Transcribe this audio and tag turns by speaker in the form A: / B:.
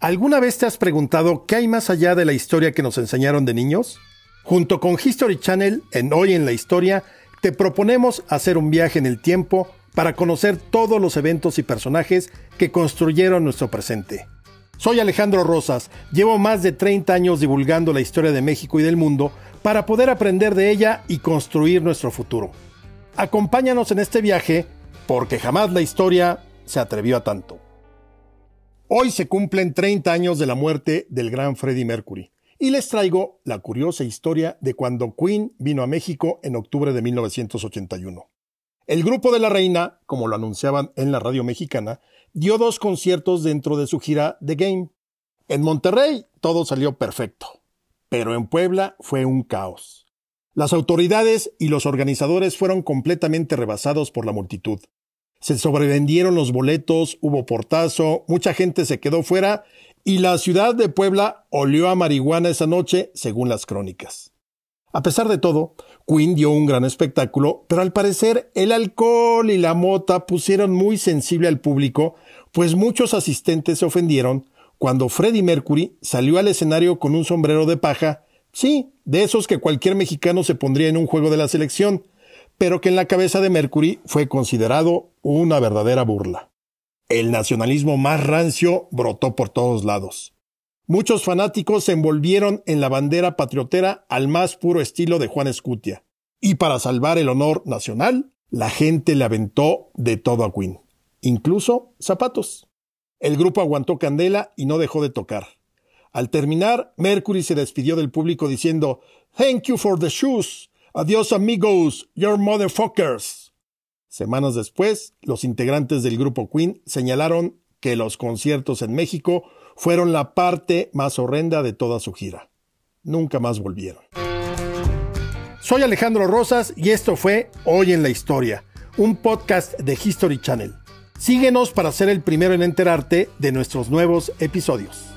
A: ¿Alguna vez te has preguntado qué hay más allá de la historia que nos enseñaron de niños? Junto con History Channel, en Hoy en la Historia, te proponemos hacer un viaje en el tiempo para conocer todos los eventos y personajes que construyeron nuestro presente. Soy Alejandro Rosas, llevo más de 30 años divulgando la historia de México y del mundo para poder aprender de ella y construir nuestro futuro. Acompáñanos en este viaje porque jamás la historia se atrevió a tanto. Hoy se cumplen 30 años de la muerte del gran Freddie Mercury y les traigo la curiosa historia de cuando Queen vino a México en octubre de 1981. El grupo de la reina, como lo anunciaban en la radio mexicana, dio dos conciertos dentro de su gira The Game. En Monterrey todo salió perfecto, pero en Puebla fue un caos. Las autoridades y los organizadores fueron completamente rebasados por la multitud. Se sobrevendieron los boletos, hubo portazo, mucha gente se quedó fuera y la ciudad de Puebla olió a marihuana esa noche, según las crónicas. A pesar de todo, Queen dio un gran espectáculo, pero al parecer el alcohol y la mota pusieron muy sensible al público, pues muchos asistentes se ofendieron cuando Freddie Mercury salió al escenario con un sombrero de paja, sí, de esos que cualquier mexicano se pondría en un juego de la selección, pero que en la cabeza de Mercury fue considerado una verdadera burla. El nacionalismo más rancio brotó por todos lados. Muchos fanáticos se envolvieron en la bandera patriotera al más puro estilo de Juan Escutia. Y para salvar el honor nacional, la gente le aventó de todo a Queen, incluso zapatos. El grupo aguantó candela y no dejó de tocar. Al terminar, Mercury se despidió del público diciendo Thank you for the shoes. Adiós amigos, your motherfuckers. Semanas después, los integrantes del grupo Queen señalaron que los conciertos en México fueron la parte más horrenda de toda su gira. Nunca más volvieron. Soy Alejandro Rosas y esto fue Hoy en la Historia, un podcast de History Channel. Síguenos para ser el primero en enterarte de nuestros nuevos episodios.